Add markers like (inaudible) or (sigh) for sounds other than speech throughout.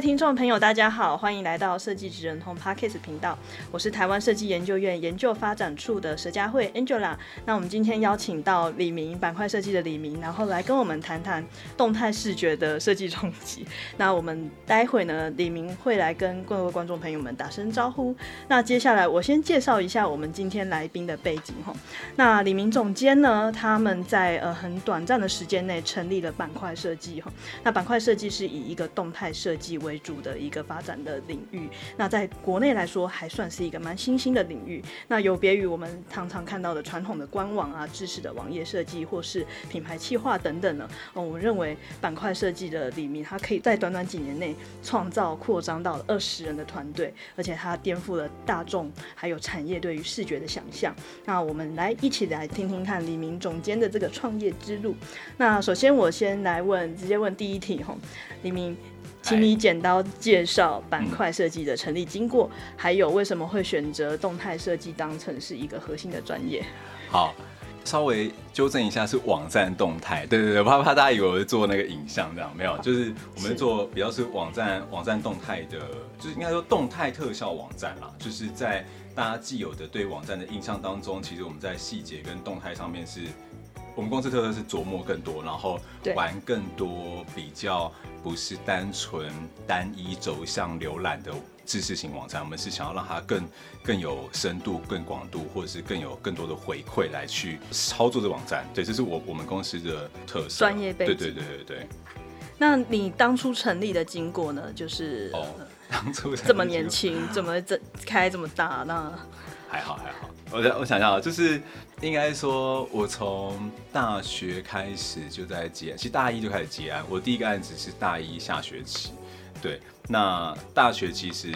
听众朋友，大家好，欢迎来到设计职人通 Podcast 频道，我是台湾设计研究院研究发展处的佘佳慧 Angela。那我们今天邀请到李明板块设计的李明，然后来跟我们谈谈动态视觉的设计冲击。那我们待会呢，李明会来跟各位观众朋友们打声招呼。那接下来我先介绍一下我们今天来宾的背景哈。那李明总监呢，他们在呃很短暂的时间内成立了板块设计哈。那板块设计是以一个动态设计为为主的一个发展的领域，那在国内来说还算是一个蛮新兴的领域。那有别于我们常常看到的传统的官网啊、知识的网页设计或是品牌企划等等呢，哦，我们认为板块设计的李明，他可以在短短几年内创造扩张到二十人的团队，而且他颠覆了大众还有产业对于视觉的想象。那我们来一起来听听看李明总监的这个创业之路。那首先我先来问，直接问第一题哈，李明。请你剪刀介绍板块设计的成立经过，嗯，还有为什么会选择动态设计当成是一个核心的专业。好，稍微纠正一下，是网站动态。对对对，怕怕大家以为我是做那个影像这样，没有，就是我们做比较是网站网站动态的，就是应该说动态特效网站啦。就是在大家既有的对网站的印象当中，其实我们在细节跟动态上面是。我们公司特色是琢磨更多，然后玩更多，比较不是单纯单一走向浏览的知识型网站。我们是想要让它更更有深度、更广度，或者是更有更多的回馈来去操作这网站。对，这是我我们公司的特色。专业背景。对对对对对。那你当初成立的经过呢？就是哦，(laughs) 当初这么年轻，怎么这开这么大？那还好还好。我想我想想啊，就是应该说，我从大学开始就在接案，其实大一就开始接案。我第一个案子是大一下学期，对。那大学其实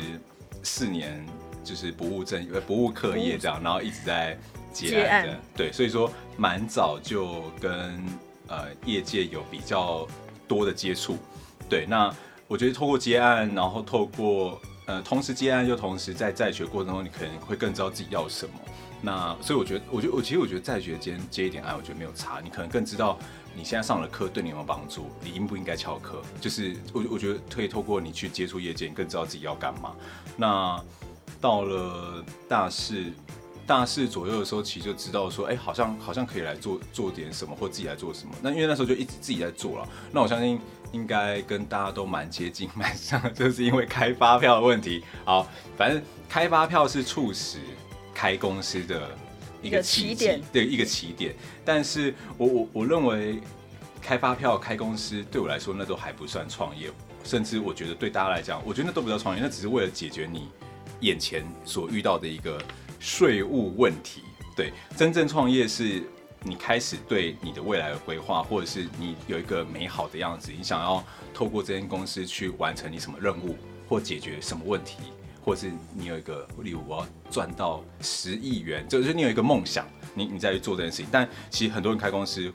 四年就是不务正不务课业这样，然后一直在接案的，对。所以说蛮早就跟呃业界有比较多的接触，对。那我觉得透过接案，然后透过呃同时接案又同时在在学过程中，你可能会更知道自己要什么。那所以我觉得，我觉得我其实我觉得在学间接一点案，我觉得没有差。你可能更知道你现在上了课对你有没有帮助，你应不应该翘课。就是我我觉得可以透过你去接触业界，你更知道自己要干嘛。那到了大四大四左右的时候，其实就知道说，哎、好像好像可以来做做点什么，或自己来做什么。那因为那时候就一直自己在做了。那我相信应该跟大家都蛮接近 (laughs) 蛮像，就是因为开发票的问题。好，反正开发票是促使。开公司的一个起点，对，一个起点。但是我我我认为开发票、开公司对我来说，那都还不算创业。甚至我觉得对大家来讲，我觉得那都不叫创业，那只是为了解决你眼前所遇到的一个税务问题。对，真正创业是你开始对你的未来的规划，或者是你有一个美好的样子，你想要透过这间公司去完成你什么任务，或解决什么问题。或是你有一个，例如我要赚到十亿元，就是你有一个梦想，你你再去做这件事情。但其实很多人开公司，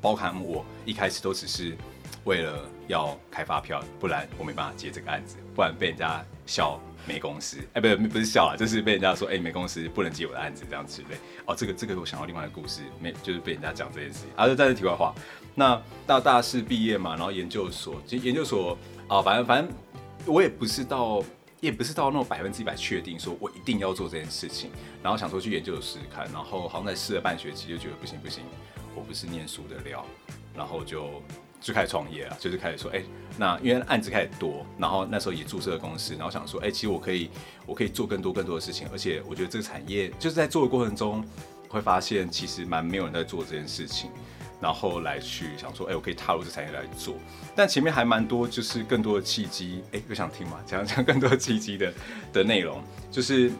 包含我一开始都只是为了要开发票，不然我没办法接这个案子，不然被人家笑没公司。哎、不不是笑啊，就是被人家说哎、欸、没公司不能接我的案子这样之类。哦，这个这个我想到另外一个故事，没就是被人家讲这件事情。啊，就再是题外话。那到大四毕业嘛，然后研究所，其实研究所啊、反正反正我也不是到。也不是到那种百分之一百确定说我一定要做这件事情，然后想说去研究试试看，然后好像在试了半学期就觉得不行不行，我不是念书的料，然后就就开始创业了，就是开始说，哎、那因为案子开始多，然后那时候也注册了公司，然后想说，哎、其实我可以我可以做更多更多的事情，而且我觉得这个产业就是在做的过程中会发现其实蛮没有人在做这件事情。然后来去想说，哎，我可以踏入这产业来做，但前面还蛮多，就是更多的契机，哎，有想听吗？讲讲更多的契机的 (laughs) 的内容，就是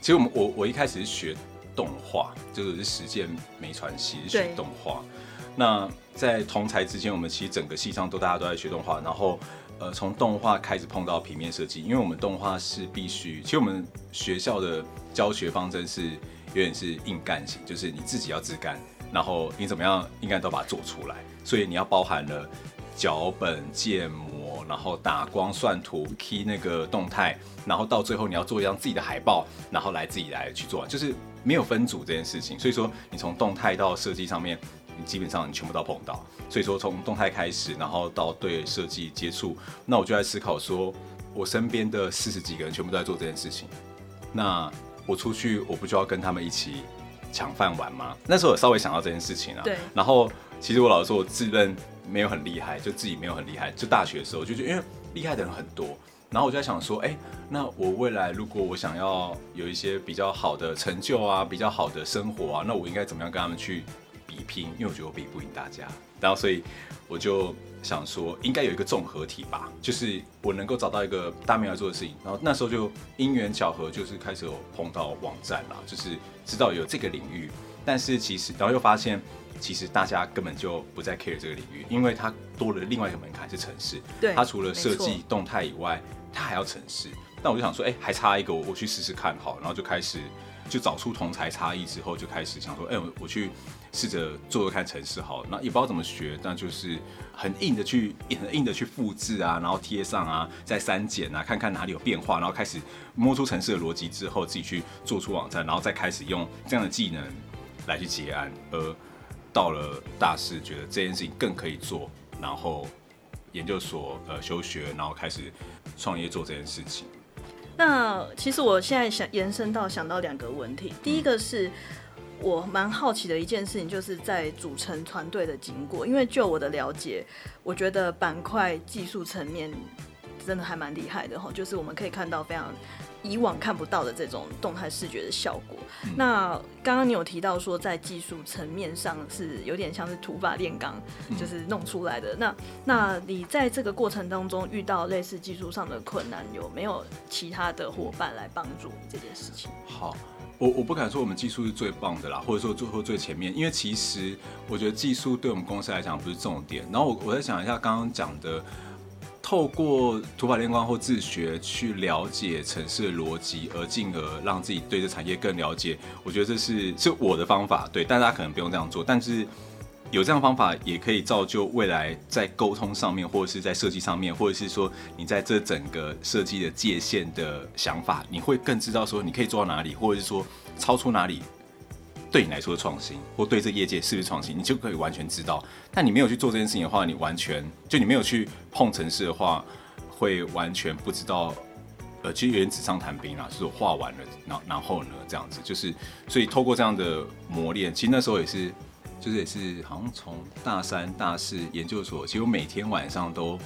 其实我们我我一开始是学动画，就是实践媒传系是学动画，那在同才之间，我们其实整个系上都大家都在学动画，然后呃从动画开始碰到平面设计，因为我们动画是必须，其实我们学校的教学方针是有点是硬干型，就是你自己要自干，然后你怎么样应该都把它做出来，所以你要包含了脚本、建模，然后打光、算图、key 那个动态，然后到最后你要做一张自己的海报，然后来自己来去做，就是。没有分组这件事情，所以说你从动态到设计上面，你基本上你全部都碰到。所以说从动态开始，然后到对设计接触，那我就在思考说，我身边的四十几个人全部都在做这件事情，那我出去我不就要跟他们一起抢饭碗吗？那时候有稍微想到这件事情啊。对。然后其实我老实说，我自认没有很厉害，就自己没有很厉害。就大学的时候，就觉得因为厉害的人很多。然后我就在想说，哎，那我未来如果我想要有一些比较好的成就啊，比较好的生活啊，那我应该怎么样跟他们去比拼？因为我觉得我比不赢大家。然后所以我就想说，应该有一个综合体吧，就是我能够找到一个大面来做的事情。然后那时候就因缘巧合，就是开始有碰到网站啦，就是知道有这个领域。但是其实，然后又发现，其实大家根本就不再 care 这个领域，因为它多了另外一个门槛是城市。对，它除了设计动态以外。它还要城市，但我就想说，哎、欸，还差一个，我我去试试看好，然后就开始就找出同才差异之后，就开始想说，哎、我我去试着做做看程式好，那也不知道怎么学，但就是很硬的去很硬的去复制啊，然后贴上啊，再删减啊，看看哪里有变化，然后开始摸出程式的逻辑之后，自己去做出网站，然后再开始用这样的技能来去结案，而到了大四，觉得这件事情更可以做，然后。研究所呃休学，然后开始创业做这件事情。那其实我现在想延伸到想到两个问题，第一个是我蛮好奇的一件事情，就是在组成团队的经过。因为就我的了解，我觉得板块技术层面真的还蛮厉害的哈，就是我们可以看到非常。以往看不到的这种动态视觉的效果。嗯、那刚刚你有提到说，在技术层面上是有点像是土法炼钢，嗯、就是弄出来的。那那你在这个过程当中遇到类似技术上的困难，有没有其他的伙伴来帮助你这件事情？好，我我不敢说我们技术是最棒的啦，或者说最后最前面，因为其实我觉得技术对我们公司来讲不是重点。然后我我在想一下刚刚讲的。透过土法炼光或自学去了解城市的逻辑，而进而让自己对这产业更了解，我觉得这是是我的方法。对，但大家可能不用这样做，但是有这样方法也可以造就未来在沟通上面，或者是在设计上面，或者是说你在这整个设计的界限的想法，你会更知道说你可以做到哪里，或者是说超出哪里。对你来说的创新，或对这业界是不是创新，你就可以完全知道。但你没有去做这件事情的话，你完全就你没有去碰城市的话，会完全不知道。呃，其实有点纸上谈兵啦，就是我画完了，然然后呢，这样子就是，所以透过这样的磨练，其实那时候也是，就是也是好像从大三、大四研究所，其实我每天晚上都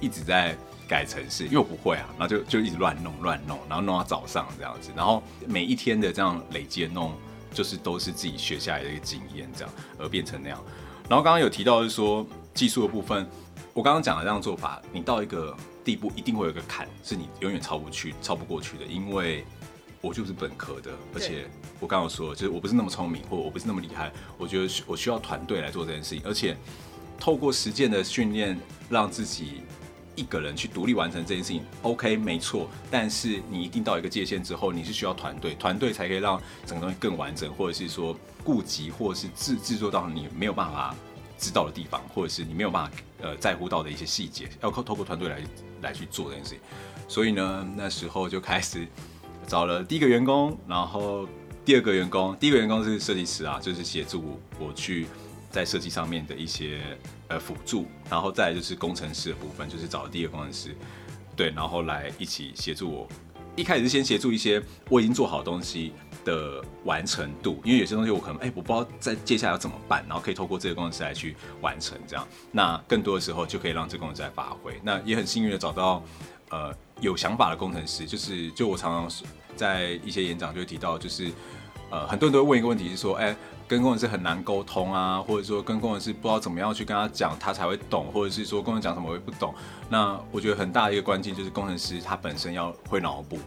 一直在改城市，因为我不会啊，然后就就一直乱弄乱弄，然后弄到早上这样子，然后每一天的这样累积弄。就是都是自己学下来的一个经验，这样而变成那样。然后刚刚有提到，就是说技术的部分，我刚刚讲的这样做法，你到一个地步，一定会有一个坎，是你永远超不去、超不过去的。因为我就是本科的，而且我刚刚说，就是我不是那么聪明，或我不是那么厉害。我觉得我需要团队来做这件事情，而且透过实践的训练，让自己。一个人去独立完成这件事情，OK，没错。但是你一定到一个界限之后，你是需要团队，团队才可以让整个东西更完整，或者是说顾及，或者是制制作到你没有办法知道的地方，或者是你没有办法呃在乎到的一些细节，要靠透过团队来来去做这件事情。所以呢，那时候就开始找了第一个员工，然后第二个员工，第一个员工是设计师啊，就是协助我去。在设计上面的一些呃辅助，然后再来就是工程师的部分，就是找第二个工程师，对，然后来一起协助我。一开始是先协助一些我已经做好的东西的完成度，因为有些东西我可能哎、我不知道在接下来要怎么办，然后可以透过这个工程师来去完成这样。那更多的时候就可以让这个工程师来发挥。那也很幸运的找到呃有想法的工程师，就是就我常常在一些演讲就会提到，就是呃很多人都会问一个问题是说，哎、跟工程师很难沟通啊，或者说跟工程师不知道怎么样去跟他讲，他才会懂，或者是说工程师讲什么我也不懂。那我觉得很大的一个关键就是工程师他本身要会脑补，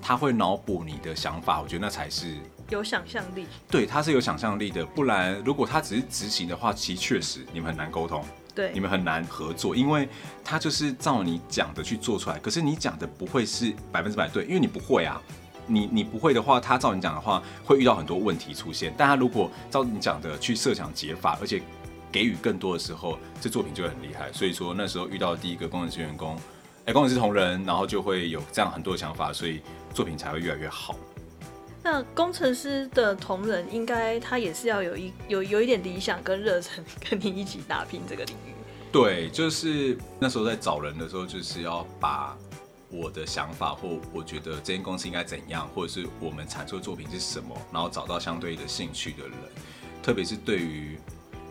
他会脑补你的想法，我觉得那才是有想象力，对，他是有想象力的。不然，如果他只是执行的话，其实确实你们很难沟通，对，你们很难合作，因为他就是照你讲的去做出来。可是你讲的不会是百分之百对，因为你不会啊。你你不会的话，他照你讲的话，会遇到很多问题出现。但他如果照你讲的去设想解法，而且给予更多的时候，这作品就会很厉害。所以说那时候遇到第一个工程师员工，哎，工程师同仁，然后就会有这样很多的想法，所以作品才会越来越好。那工程师的同仁应该他也是要有一有有一点理想跟热忱，跟你一起打拼这个领域。对，就是那时候在找人的时候，就是要把我的想法或我觉得这间公司应该怎样，或者是我们产出的作品是什么，然后找到相对的兴趣的人，特别是对于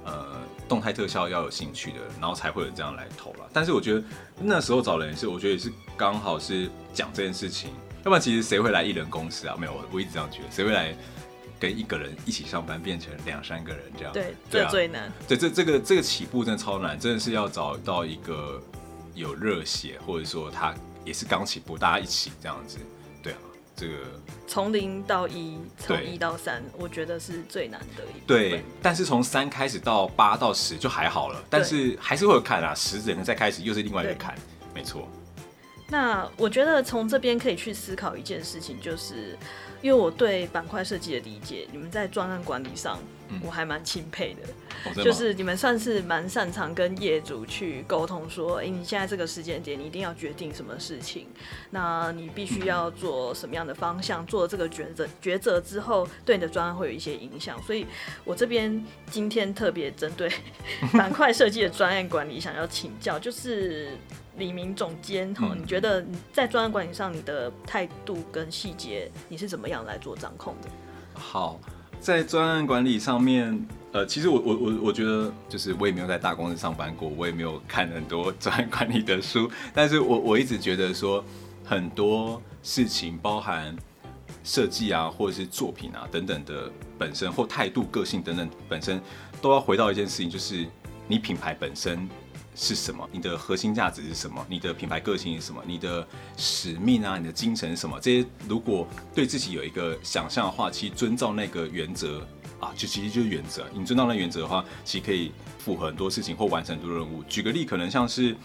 呃动态特效要有兴趣的人，然后才会有这样来投了。但是我觉得那时候找人也是，我觉得也是刚好是讲这件事情。要不然其实谁会来艺人公司啊？没有，我一直这样觉得，谁会来跟一个人一起上班，变成两三个人这样？对，这最难。对，这这个这个起步真的超难，真的是要找到一个有热血，或者说他也是刚起步，大家一起这样子。对啊，这个从零到一，从一到三，我觉得是最难的一。对，但是从三开始到八到十就还好了，但是还是会有坎啊，十人再开始又是另外一个坎，没错。那我觉得从这边可以去思考一件事情，就是因为我对板块设计的理解，你们在专案管理上，我还蛮钦佩的。嗯、就是你们算是蛮擅长跟业主去沟通，说，哎、欸，你现在这个时间点，你一定要决定什么事情，那你必须要做什么样的方向，做这个抉择，抉择之后，对你的专案会有一些影响。所以我这边今天特别针对 (laughs) 板块设计的专案管理，想要请教，就是。李明总监，哈，你觉得在专案管理上，你的态度跟细节，你是怎么样来做掌控的？好，在专案管理上面，呃，其实我我我我觉得，就是我也没有在大公司上班过，我也没有看很多 (laughs) 专案管理的书，但是我我一直觉得说，很多事情包含设计啊，或者是作品啊等等的本身，或态度、个性等等本身，都要回到一件事情，就是你品牌本身。是什么？你的核心价值是什么？你的品牌个性是什么？你的使命啊，你的精神是什么？这些如果对自己有一个想象的话，其实遵照那个原则啊，就其实就是原则。你遵照那原则的话，其实可以符合很多事情或完成很多任务。举个例，可能像是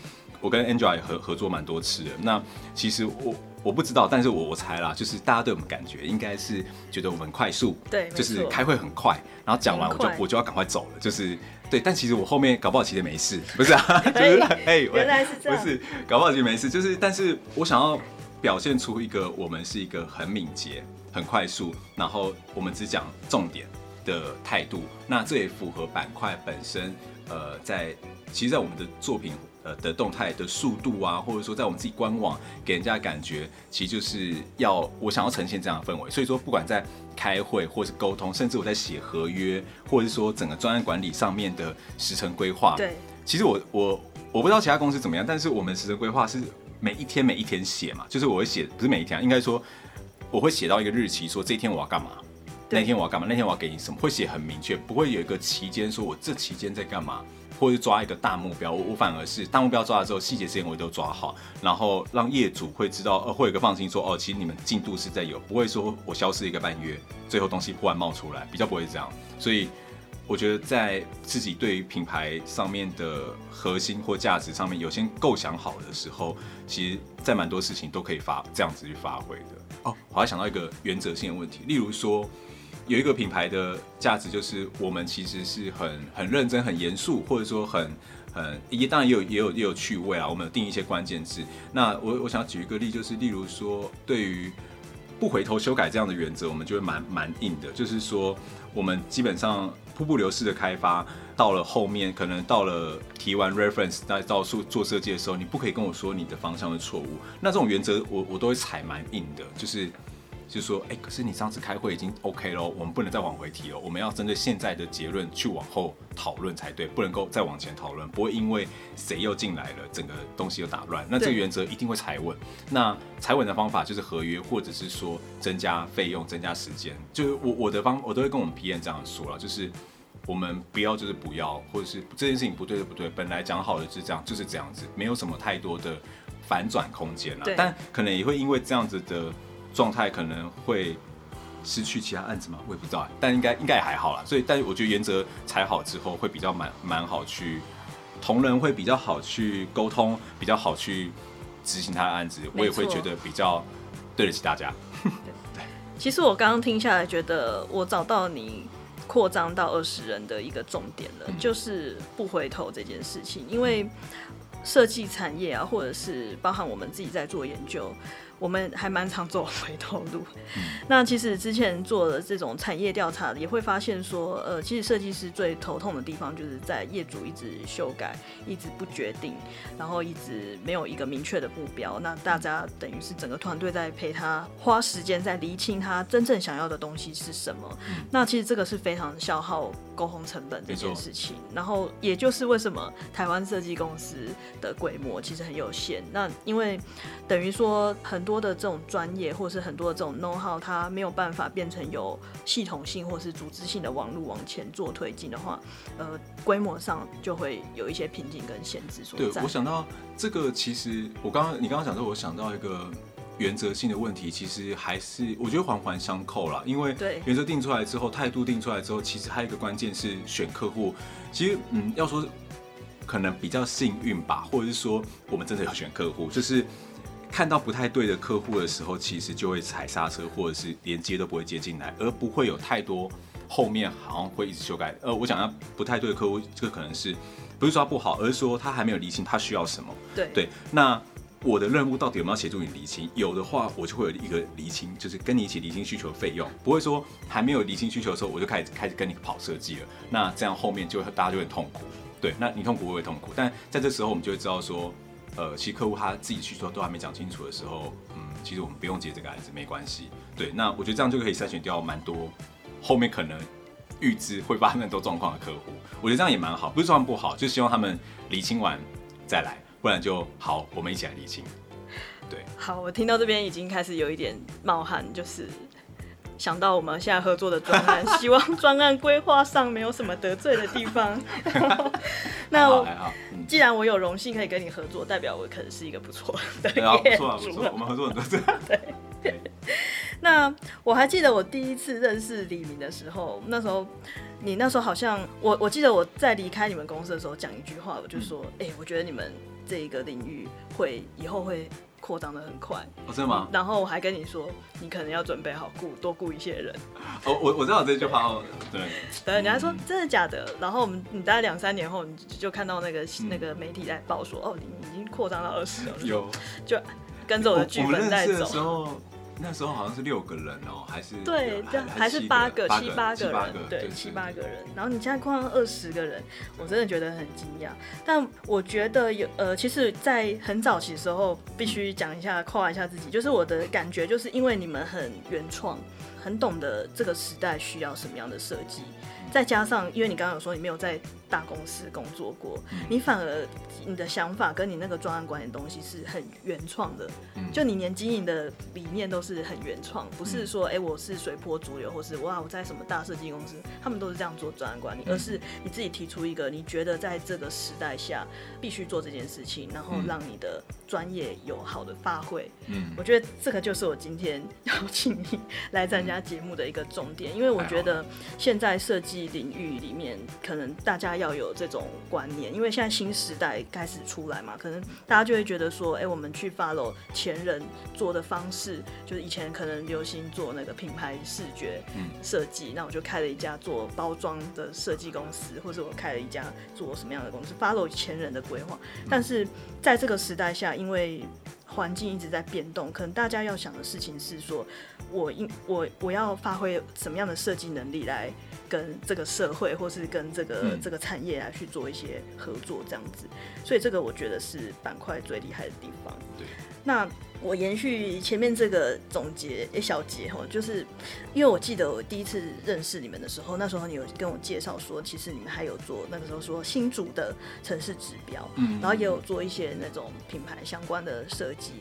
我跟 Angela 也合合作蛮多次的。那其实我我不知道，但是我我猜啦，就是大家对我们感觉应该是觉得我们快速，对，就是开会很快，然后讲完我就我就要赶快走了，就是。对，但其实我后面搞不好其实没事，不是啊，(laughs) 就是哎，原来是这样，不是，搞不好其实没事，就是，但是我想要表现出一个我们是一个很敏捷、很快速，然后我们只讲重点的态度，那这也符合板块本身，呃，在其实，在我们的作品。呃的动态的速度啊，或者说在我们自己官网给人家的感觉，其实就是要我想要呈现这样的氛围。所以说，不管在开会或是沟通，甚至我在写合约，或者是说整个专案管理上面的时程规划，对，其实我我我不知道其他公司怎么样，但是我们时程规划是每一天每一天写嘛，就是我会写，不是每一天，应该说我会写到一个日期，说这一天我要干嘛，那天我要干嘛，那天我要给你什么，会写很明确，不会有一个期间说我这期间在干嘛。或是抓一个大目标，我我反而是大目标抓了之后，细节时间我都抓好，然后让业主会知道，呃，会有个放心说，哦，其实你们进度是在有，不会说我消失一个半月，最后东西忽然冒出来，比较不会这样。所以我觉得在自己对于品牌上面的核心或价值上面有先构想好的时候，其实在蛮多事情都可以发这样子去发挥的。哦，我还想到一个原则性的问题，例如说。有一个品牌的价值，就是我们其实是很很认真、很严肃，或者说很很也当然也有也有也有趣味啊。我们有定一些关键字。那我我想举一个例，就是例如说，对于不回头修改这样的原则，我们就会蛮蛮硬的。就是说，我们基本上瀑布流式的开发，到了后面可能到了提完 reference，再到处做设计的时候，你不可以跟我说你的方向是错误。那这种原则，我我都会踩蛮硬的，就是。就说，哎、欸，可是你上次开会已经 OK 了，我们不能再往回提了，我们要针对现在的结论去往后讨论才对，不能够再往前讨论，不会因为谁又进来了，整个东西又打乱。那这个原则一定会踩稳。那踩稳的方法就是合约，或者是说增加费用、增加时间。就是我我的方，我都会跟我们 PM 这样说了，就是我们不要就是不要，或者是这件事情不对就不对，本来讲好的是这样，就是这样子，没有什么太多的反转空间了。但可能也会因为这样子的。状态可能会失去其他案子吗？我也不知道，但应该应该也还好啦。所以，但我觉得原则踩好之后，会比较蛮蛮好去同仁会比较好去沟通，比较好去执行他的案子，我也会觉得比较对得起大家。对，(laughs) 其实我刚刚听下来，觉得我找到你扩张到二十人的一个重点了，嗯、就是不回头这件事情，因为设计产业啊，或者是包含我们自己在做研究。我们还蛮常走回头路。那其实之前做的这种产业调查，也会发现说，呃，其实设计师最头痛的地方，就是在业主一直修改，一直不决定，然后一直没有一个明确的目标。那大家等于是整个团队在陪他花时间在厘清他真正想要的东西是什么。那其实这个是非常消耗沟通成本这件事情。然后也就是为什么台湾设计公司的规模其实很有限。那因为等于说很多的这种专业，或是很多的这种 know how，它没有办法变成有系统性或是组织性的网络往前做推进的话，呃，规模上就会有一些瓶颈跟限制所在。对，我想到这个，其实我刚刚你刚刚讲说，我想到一个原则性的问题，其实还是我觉得环环相扣啦。因为原则定出来之后，态度定出来之后，其实还有一个关键是选客户。其实，嗯，要说可能比较幸运吧，或者是说我们真的要选客户，就是。看到不太对的客户的时候，其实就会踩刹车，或者是连接都不会接进来，而不会有太多后面好像会一直修改。呃，我讲到不太对的客户，这个可能是不是说他不好，而是说他还没有理清他需要什么。对对，那我的任务到底有没有协助你厘清？有的话，我就会有一个厘清，就是跟你一起厘清需求的费用，不会说还没有厘清需求的时候，我就开始开始跟你跑设计了。那这样后面就大家就会痛苦。对，那你痛苦我会痛苦，但在这时候我们就会知道说。呃，其实客户他自己需求都还没讲清楚的时候，嗯，其实我们不用接这个案子，没关系。对，那我觉得这样就可以筛选掉蛮多后面可能预知会发生很多状况的客户。我觉得这样也蛮好，不是说他们不好，就希望他们厘清完再来，不然就好，我们一起来厘清。对，好，我听到这边已经开始有一点冒汗，就是。想到我们现在合作的专案，希望专案规划上没有什么得罪的地方。(laughs) 那我既然我有荣幸可以跟你合作，代表我可能是一个不错的业主。不错不错，我们合作很多次。对。(laughs) 那我还记得我第一次认识李明的时候，那时候你那时候好像我我记得我在离开你们公司的时候讲一句话，我就说，哎、嗯欸，我觉得你们这一个领域会以后会。扩张的很快，哦，真的吗？然后我还跟你说，你可能要准备好雇多雇一些人。(laughs) 哦，我我知道这句话哦，对对，你还说真的假的？然后我们你大概两三年后，你就看到那个那个媒体在报说，哦，你已经扩张到二十了，有，就跟着我的剧本在走。那时候好像是六个人哦，还是对，这样还是八个、七八个人，对，七八个人。然后你现在扩到二十个人，我真的觉得很惊讶。但我觉得有呃，其实，在很早期的时候，必须讲一下，夸一下自己，就是我的感觉，就是因为你们很原创，很懂得这个时代需要什么样的设计，再加上因为你刚刚有说你没有在。大公司工作过，你反而你的想法跟你那个专案管理的东西是很原创的，就你连经营的理念都是很原创，不是说哎、欸、我是随波逐流，或是哇我在什么大设计公司，他们都是这样做专案管理，而是你自己提出一个你觉得在这个时代下必须做这件事情，然后让你的专业有好的发挥。嗯，我觉得这个就是我今天邀请你来参加节目的一个重点，因为我觉得现在设计领域里面可能大家。要有这种观念，因为现在新时代开始出来嘛，可能大家就会觉得说，哎、欸，我们去 follow 前人做的方式，就是以前可能流行做那个品牌视觉设计，那我就开了一家做包装的设计公司，或者我开了一家做什么样的公司，follow 前人的规划。但是在这个时代下，因为环境一直在变动，可能大家要想的事情是说，我应我我要发挥什么样的设计能力来。跟这个社会，或是跟这个、嗯、这个产业来去做一些合作，这样子，所以这个我觉得是板块最厉害的地方。对，那我延续前面这个总结一小节哈，就是因为我记得我第一次认识你们的时候，那时候你有跟我介绍说，其实你们还有做那个时候说新竹的城市指标，嗯，然后也有做一些那种品牌相关的设计。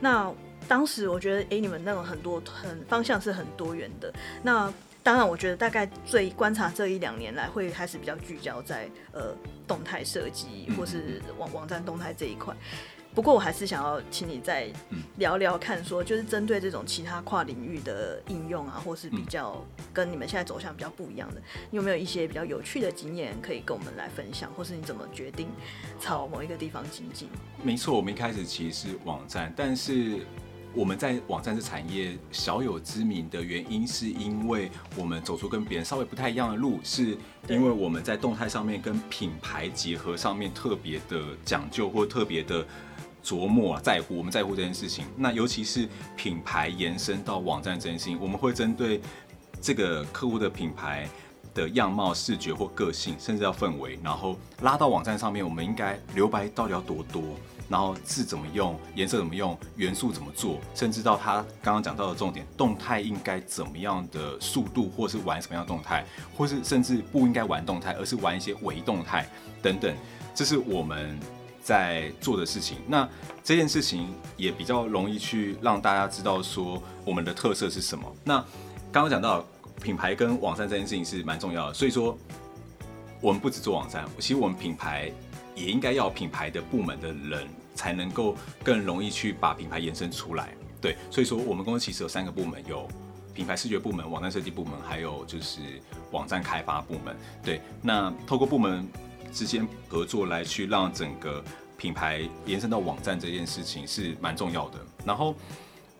那当时我觉得，哎、欸，你们那种很多很方向是很多元的，那。当然，我觉得大概最观察这一两年来，会开始比较聚焦在呃动态设计或是网网站动态这一块。不过我还是想要请你再聊聊看，说就是针对这种其他跨领域的应用啊，或是比较跟你们现在走向比较不一样的，你有没有一些比较有趣的经验可以跟我们来分享，或是你怎么决定朝某一个地方经济？没错，我们一开始其实是网站，但是我们在网站这产业小有知名的原因，是因为我们走出跟别人稍微不太一样的路，是因为我们在动态上面跟品牌结合上面特别的讲究，或特别的。琢磨啊，在乎我们在乎这件事情。那尤其是品牌延伸到网站这件事情，我们会针对这个客户的品牌的样貌、视觉或个性，甚至要氛围，然后拉到网站上面。我们应该留白到底要多多？然后字怎么用？颜色怎么用？元素怎么做？甚至到他刚刚讲到的重点，动态应该怎么样的速度，或是玩什么样的动态，或是甚至不应该玩动态，而是玩一些伪动态等等。这是我们。在做的事情，那这件事情也比较容易去让大家知道说我们的特色是什么。那刚刚讲到品牌跟网站这件事情是蛮重要的，所以说我们不只做网站，其实我们品牌也应该要品牌的部门的人才能够更容易去把品牌延伸出来。对，所以说我们公司其实有三个部门，有品牌视觉部门、网站设计部门，还有就是网站开发部门。对，那透过部门。之间合作来去让整个品牌延伸到网站这件事情是蛮重要的。然后，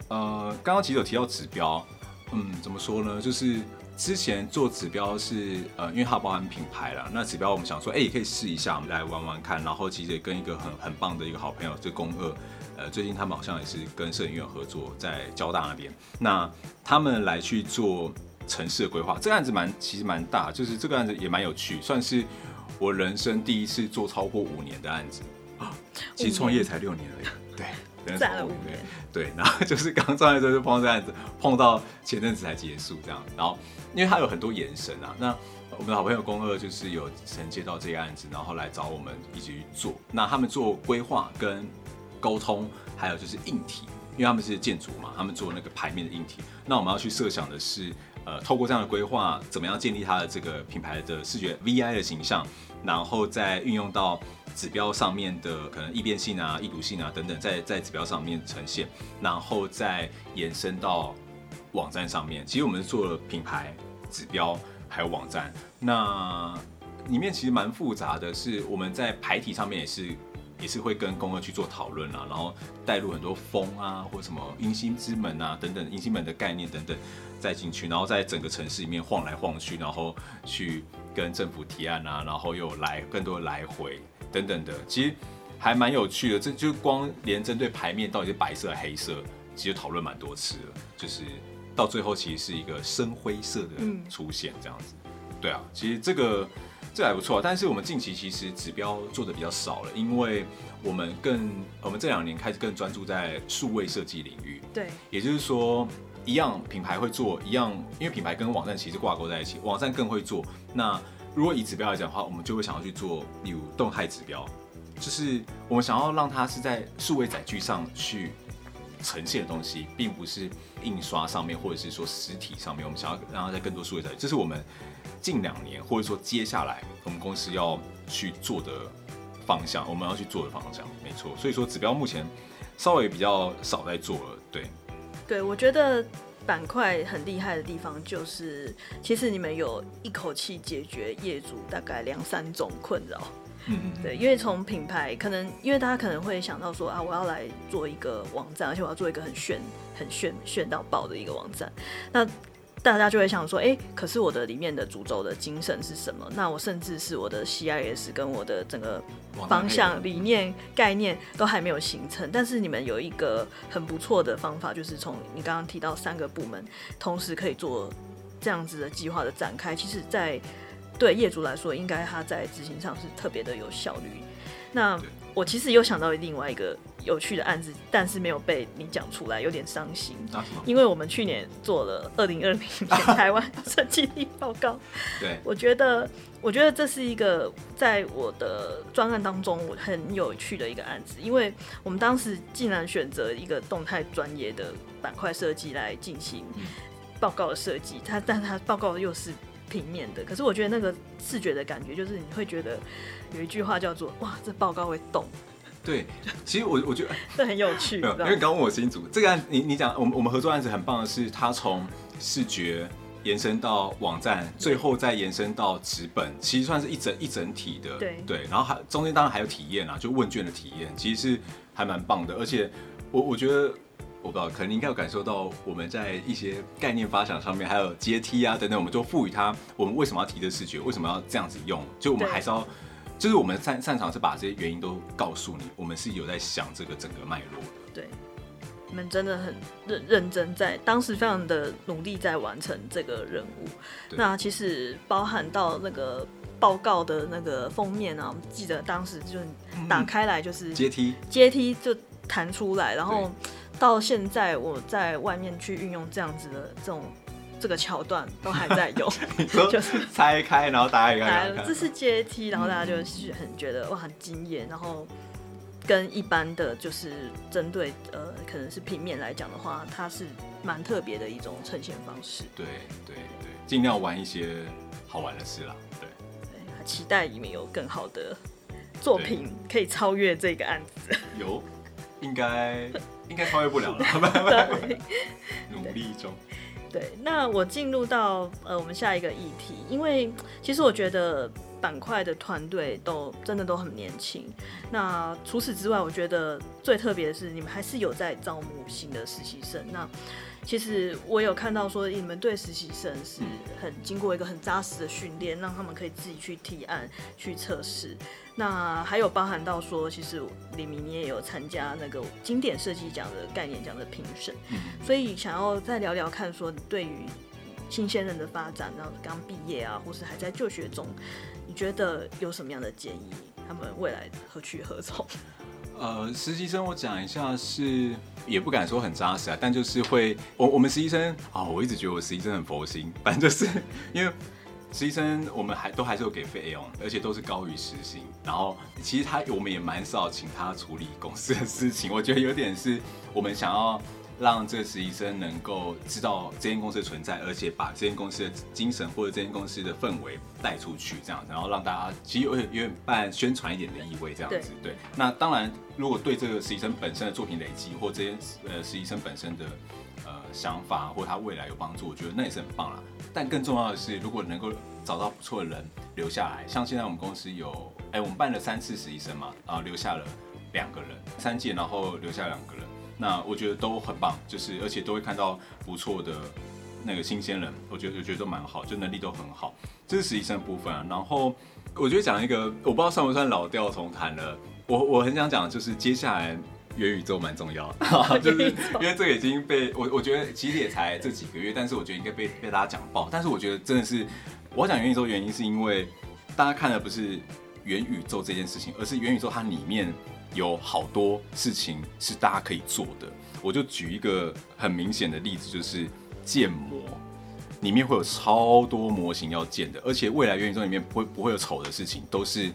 呃，刚刚其实有提到指标，嗯，怎么说呢？就是之前做指标是呃，因为它包含品牌了，那指标我们想说，哎、也可以试一下，我们来玩玩看。然后其实也跟一个很很棒的一个好朋友，就公二，呃，最近他们好像也是跟摄影院合作，在交大那边，那他们来去做城市的规划。这个案子蛮其实蛮大，就是这个案子也蛮有趣，算是。我人生第一次做超过五年的案子，其实创业才六年而已，对，(laughs) 赚了五年，对，然后就是刚创业的时候就碰到这案子，碰到前阵子才结束这样，然后因为它有很多延伸啊，那我们的好朋友公二就是有承接到这个案子，然后来找我们一起去做，那他们做规划跟沟通，还有就是硬体，因为他们是建筑嘛，他们做那个牌面的硬体，那我们要去设想的是。呃，透过这样的规划，怎么样建立它的这个品牌的视觉 VI 的形象，然后再运用到指标上面的可能易变性啊、易读性啊等等，在在指标上面呈现，然后再延伸到网站上面。其实我们是做了品牌、指标还有网站，那里面其实蛮复杂的，是我们在牌体上面也是也是会跟公二去做讨论啊，然后带入很多风啊或什么迎新之门啊等等迎新门的概念等等。再进去，然后在整个城市里面晃来晃去，然后去跟政府提案啊，然后又来更多的来回等等的，其实还蛮有趣的。这就光连针对牌面到底是白色黑色，其实讨论蛮多次了。就是到最后其实是一个深灰色的出现这样子。对啊，其实这个这还不错。但是我们近期其实指标做的比较少了，因为我们更我们这两年开始更专注在数位设计领域。对，也就是说。一样品牌会做一样，因为品牌跟网站其实挂钩在一起，网站更会做。那如果以指标来讲的话，我们就会想要去做，例如动态指标，就是我们想要让它是在数位载具上去呈现的东西，并不是印刷上面或者是说实体上面。我们想要让它在更多数位载具，这是我们近两年或者说接下来我们公司要去做的方向，我们要去做的方向，没错。所以说指标目前稍微比较少在做了，对。对，我觉得板块很厉害的地方就是，其实你们有一口气解决业主大概两三种困扰。嗯，对，因为从品牌可能，因为大家可能会想到说啊，我要来做一个网站，而且我要做一个很炫、很炫、炫到爆的一个网站，那。大家就会想说，哎、欸，可是我的里面的主轴的精神是什么？那我甚至是我的 CIS 跟我的整个方向、理念、概念都还没有形成。但是你们有一个很不错的方法，就是从你刚刚提到三个部门同时可以做这样子的计划的展开。其实，在对业主来说，应该他在执行上是特别的有效率。那我其实又想到另外一个。有趣的案子，但是没有被你讲出来，有点伤心。因为我们去年做了二零二零 (laughs) 年台湾设计力报告。(laughs) 对，我觉得，我觉得这是一个在我的专案当中我很有趣的一个案子，因为我们当时竟然选择一个动态专业的板块设计来进行报告的设计。它，但它报告又是平面的，可是我觉得那个视觉的感觉，就是你会觉得有一句话叫做“哇，这报告会动”。对，其实我我觉得 (laughs) 这很有趣，因为刚问我新组这个案，你你讲我们我们合作案子很棒的是，它从视觉延伸到网站，最后再延伸到纸本，其实算是一整一整体的，对对，然后还中间当然还有体验啊，就问卷的体验，其实是还蛮棒的，而且我我觉得。我不知道，可能你应该有感受到我们在一些概念发想上面，还有阶梯啊等等，我们就赋予它。我们为什么要提这视觉？为什么要这样子用？就我们还是要，就是我们擅擅长是把这些原因都告诉你。我们是有在想这个整个脉络的。对，你们真的很认认真在，在当时非常的努力在完成这个任务。那其实包含到那个报告的那个封面啊，我记得当时就打开来就是阶梯，阶梯就弹出来，然后。到现在，我在外面去运用这样子的这种这个桥段，都还在用，(laughs) 就是拆开，然后大家看，看，这是阶梯，然后大家就是很觉得哇很惊艳，然后跟一般的就是针对呃可能是平面来讲的话，它是蛮特别的一种呈现方式。对对对，尽量玩一些好玩的事啦。对，对，期待里面有更好的作品可以超越这个案子。有，应该。应该超越不了了，(laughs) 对，努力中。对，那我进入到呃我们下一个议题，因为其实我觉得板块的团队都真的都很年轻。那除此之外，我觉得最特别的是你们还是有在招募新的实习生。那其实我有看到说，你们对实习生是很经过一个很扎实的训练，让他们可以自己去提案、去测试。那还有包含到说，其实李明你也有参加那个经典设计奖的概念奖的评审，所以想要再聊聊看，说对于新鲜人的发展，然后刚毕业啊，或是还在就学中，你觉得有什么样的建议？他们未来何去何从？呃，实习生我讲一下是，也不敢说很扎实啊，但就是会，我我们实习生啊、哦，我一直觉得我实习生很佛心，(laughs) 反正就是因为实习生我们还都还是有给费用，而且都是高于时薪，然后其实他我们也蛮少请他处理公司的事情，我觉得有点是我们想要。让这个实习生能够知道这间公司的存在，而且把这间公司的精神或者这间公司的氛围带出去，这样，然后让大家其实有点有点办宣传一点的意味，这样子。对，那当然，如果对这个实习生本身的作品累积，或这些呃实习生本身的呃想法，或他未来有帮助，我觉得那也是很棒啦。但更重要的是，如果能够找到不错的人留下来，像现在我们公司有，哎，我们办了三次实习生嘛，啊留下了两个人，三届，然后留下两个人。那我觉得都很棒，就是而且都会看到不错的那个新鲜人，我觉得我觉得都蛮好，就能力都很好。这是实习生的部分啊。然后我觉得讲一个，我不知道算不算老调重弹了。我我很想讲，就是接下来元宇宙蛮重要的，(laughs) (laughs) 就是因为这个已经被我我觉得其实也才这几个月，但是我觉得应该被被大家讲爆。但是我觉得真的是，我讲元宇宙原因是因为大家看的不是元宇宙这件事情，而是元宇宙它里面。有好多事情是大家可以做的，我就举一个很明显的例子，就是建模，里面会有超多模型要建的，而且未来元宇宙里面不会不会有丑的事情，都是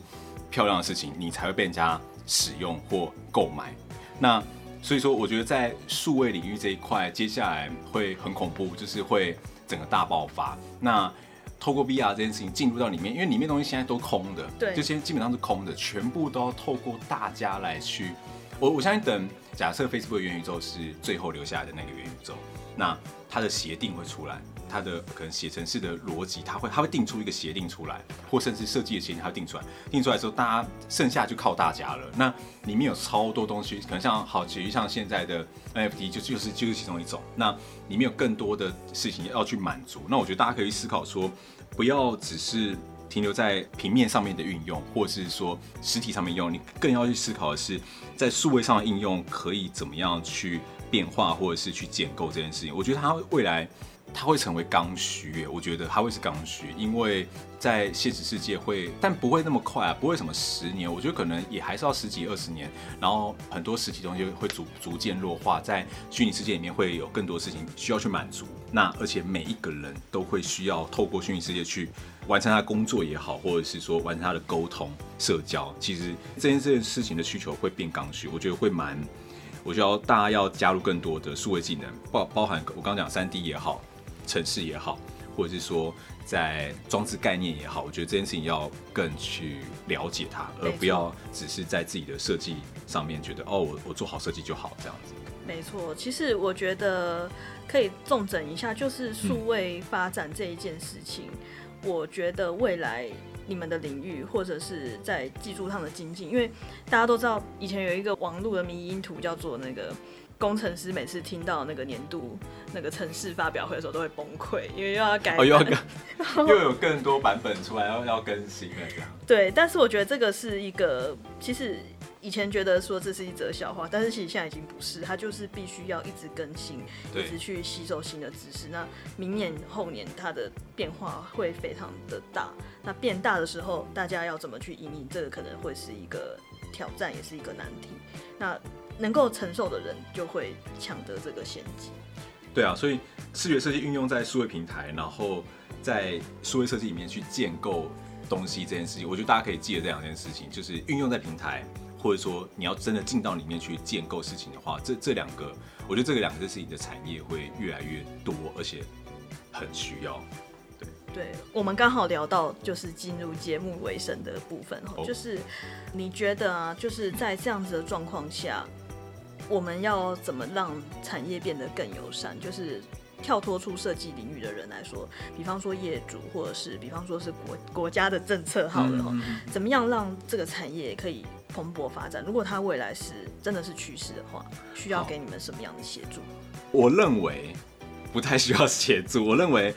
漂亮的事情，你才会被人家使用或购买。那所以说，我觉得在数位领域这一块，接下来会很恐怖，就是会整个大爆发。那透过 VR 这件事情进入到里面，因为里面东西现在都空的，对，这些基本上是空的，全部都要透过大家来去。我我相信，等假设 Facebook 元宇宙是最后留下来的那个元宇宙，那它的协定会出来，它的可能写程式的逻辑，它会它会定出一个协定出来，或甚至设计的协定它会定出来，定出来之后，大家剩下就靠大家了。那里面有超多东西，可能像好，其实像现在的 NFT 就就是就是其中一种。那里面有更多的事情要去满足。那我觉得大家可以思考说，不要只是停留在平面上面的运用，或是说实体上面用，你更要去思考的是，在数位上的应用可以怎么样去变化，或者是去建构这件事情。我觉得它未来。它会成为刚需，我觉得它会是刚需，因为在现实世界会，但不会那么快啊，不会什么十年，我觉得可能也还是要十几二十年，然后很多实体东西会逐逐渐弱化，在虚拟世界里面会有更多事情需要去满足，那而且每一个人都会需要透过虚拟世界去完成他工作也好，或者是说完成他的沟通社交，其实这件这件事情的需求会变刚需，我觉得会蛮，我觉得大家要加入更多的数位技能，包包含我刚刚讲三 D 也好。城市也好，或者是说在装置概念也好，我觉得这件事情要更去了解它，而不要只是在自己的设计上面觉得哦，我我做好设计就好这样子。没错，其实我觉得可以重整一下，就是数位发展这一件事情，嗯、我觉得未来你们的领域或者是在技术上的精进，因为大家都知道以前有一个网络的迷因图叫做那个。工程师每次听到那个年度那个城市发表会的时候都会崩溃，因为又要改，哦，又要更，(laughs) 又有更多版本出来，要要更新了这样。对，但是我觉得这个是一个，其实以前觉得说这是一则笑话，但是其实现在已经不是，它就是必须要一直更新，一直去吸收新的知识。那明年后年它的变化会非常的大，那变大的时候，大家要怎么去因应，这个可能会是一个挑战，也是一个难题。那能够承受的人就会抢得这个先机。对啊，所以视觉设计运用在数位平台，然后在数位设计里面去建构东西这件事情，我觉得大家可以记得这两件事情，就是运用在平台，或者说你要真的进到里面去建构事情的话，这这两个，我觉得这个两个事情的产业会越来越多，而且很需要。对，我们刚好聊到就是进入节目尾声的部分哈，就是你觉得啊，就是在这样子的状况下，我们要怎么让产业变得更友善？就是跳脱出设计领域的人来说，比方说业主，或者是比方说是国国家的政策好了哈，怎么样让这个产业可以蓬勃发展？如果它未来是真的是趋势的话，需要给你们什么样的协助？我认为不太需要协助，我认为。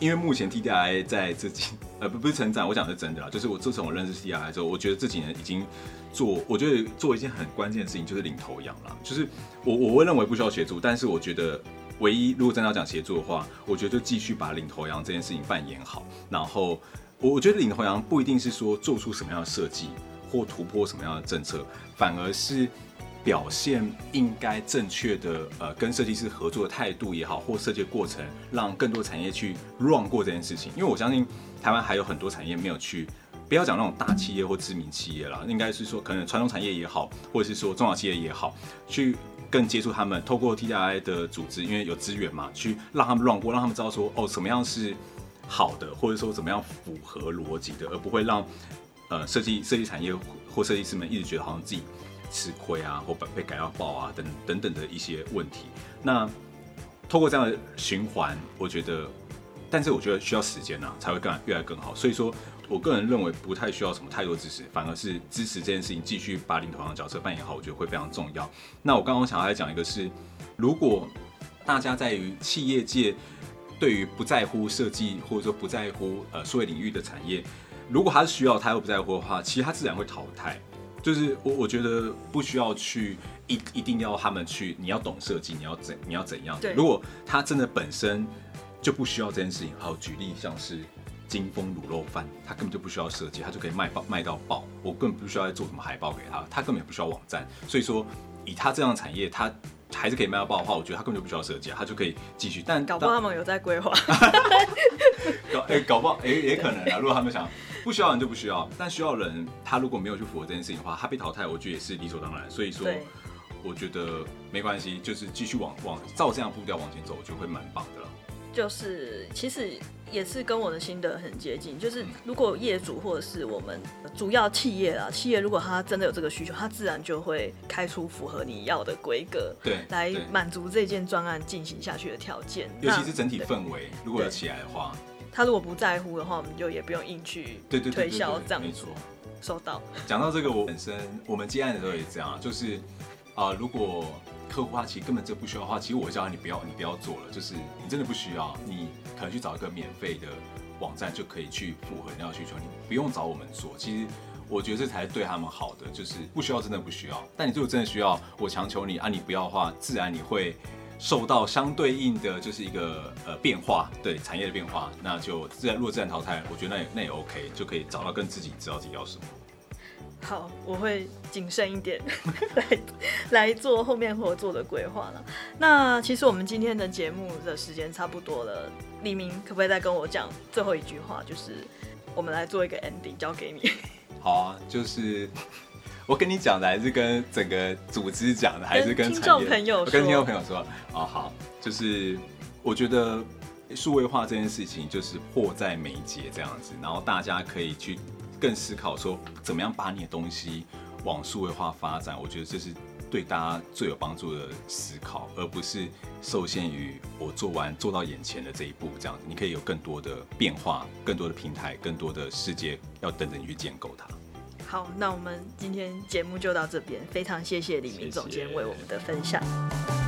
因为目前 TDI 在这几呃不不是成长，我讲的是真的啦，就是我自从我认识 TDI 之后，我觉得这几年已经做，我觉得做一件很关键的事情，就是领头羊了。就是我我会认为不需要协助，但是我觉得唯一如果真的要讲协助的话，我觉得就继续把领头羊这件事情扮演好。然后我我觉得领头羊不一定是说做出什么样的设计或突破什么样的政策，反而是。表现应该正确的，呃，跟设计师合作的态度也好，或设计的过程，让更多产业去 run 过这件事情。因为我相信台湾还有很多产业没有去，不要讲那种大企业或知名企业啦，应该是说可能传统产业也好，或者是说中小企业也好，去更接触他们，透过 TDI 的组织，因为有资源嘛，去让他们 run 过，让他们知道说，哦，什么样是好的，或者说怎么样符合逻辑的，而不会让呃设计设计产业或设计师们一直觉得好像自己。吃亏啊，或被改到爆啊，等等等的一些问题。那透过这样的循环，我觉得，但是我觉得需要时间啊，才会更越来越更好。所以说我个人认为不太需要什么太多支持，反而是支持这件事情继续把领头羊的角色扮演好，我觉得会非常重要。那我刚刚想要来讲一个是，如果大家在于企业界对于不在乎设计或者说不在乎呃数位领域的产业，如果他是需要他又不在乎的话，其实他自然会淘汰。就是我我觉得不需要去一一定要他们去，你要懂设计，你要怎你要怎样？如果他真的本身就不需要这件事情，好，举例像是金丰卤肉饭，他根本就不需要设计，他就可以卖爆卖到爆，我根本不需要再做什么海报给他，他根本也不需要网站。所以说，以他这样的产业，他还是可以卖到爆的话，我觉得他根本就不需要设计，他就可以继续。但搞不好他们有在规划，搞哎、欸、搞不好哎、欸、也可能啊，如果他们想。不需要人就不需要，但需要人，他如果没有去符合这件事情的话，他被淘汰，我觉得也是理所当然。所以说，我觉得没关系，就是继续往往照这样步调往前走，我觉得会蛮棒的了。就是其实也是跟我的心得很接近，就是如果业主或者是我们主要企业啊，企业如果他真的有这个需求，他自然就会开出符合你要的规格，对，来满足这件专案进行下去的条件。尤其是整体氛围，如果有起来的话。他如果不在乎的话，我们就也不用硬去推销这样。没错，收到。讲到这个，我本身我们接案的时候也这样，就是啊、呃，如果客户他其实根本就不需要的话，其实我叫你不要你不要做了，就是你真的不需要，你可能去找一个免费的网站就可以去符合你要需求，你不用找我们做。其实我觉得这才是对他们好的，就是不需要真的不需要。但你如果真的需要，我强求你啊，你不要的话，自然你会。受到相对应的就是一个呃变化，对产业的变化，那就自然，如果自然淘汰，我觉得那也那也 OK，就可以找到跟自己知道自己要什么。好，我会谨慎一点 (laughs) 来来做后面合作的规划了。那其实我们今天的节目的时间差不多了，黎明可不可以再跟我讲最后一句话？就是我们来做一个 ending，交给你。(laughs) 好啊，就是。我跟你讲的还是跟整个组织讲的，还是跟听众朋友？我跟听众朋友说，哦，好，就是我觉得数位化这件事情就是迫在眉睫这样子，然后大家可以去更思考说，怎么样把你的东西往数位化发展。我觉得这是对大家最有帮助的思考，而不是受限于我做完做到眼前的这一步这样子。你可以有更多的变化，更多的平台，更多的世界要等着你去建构它。好，那我们今天节目就到这边，非常谢谢李明总监为我们的分享。谢谢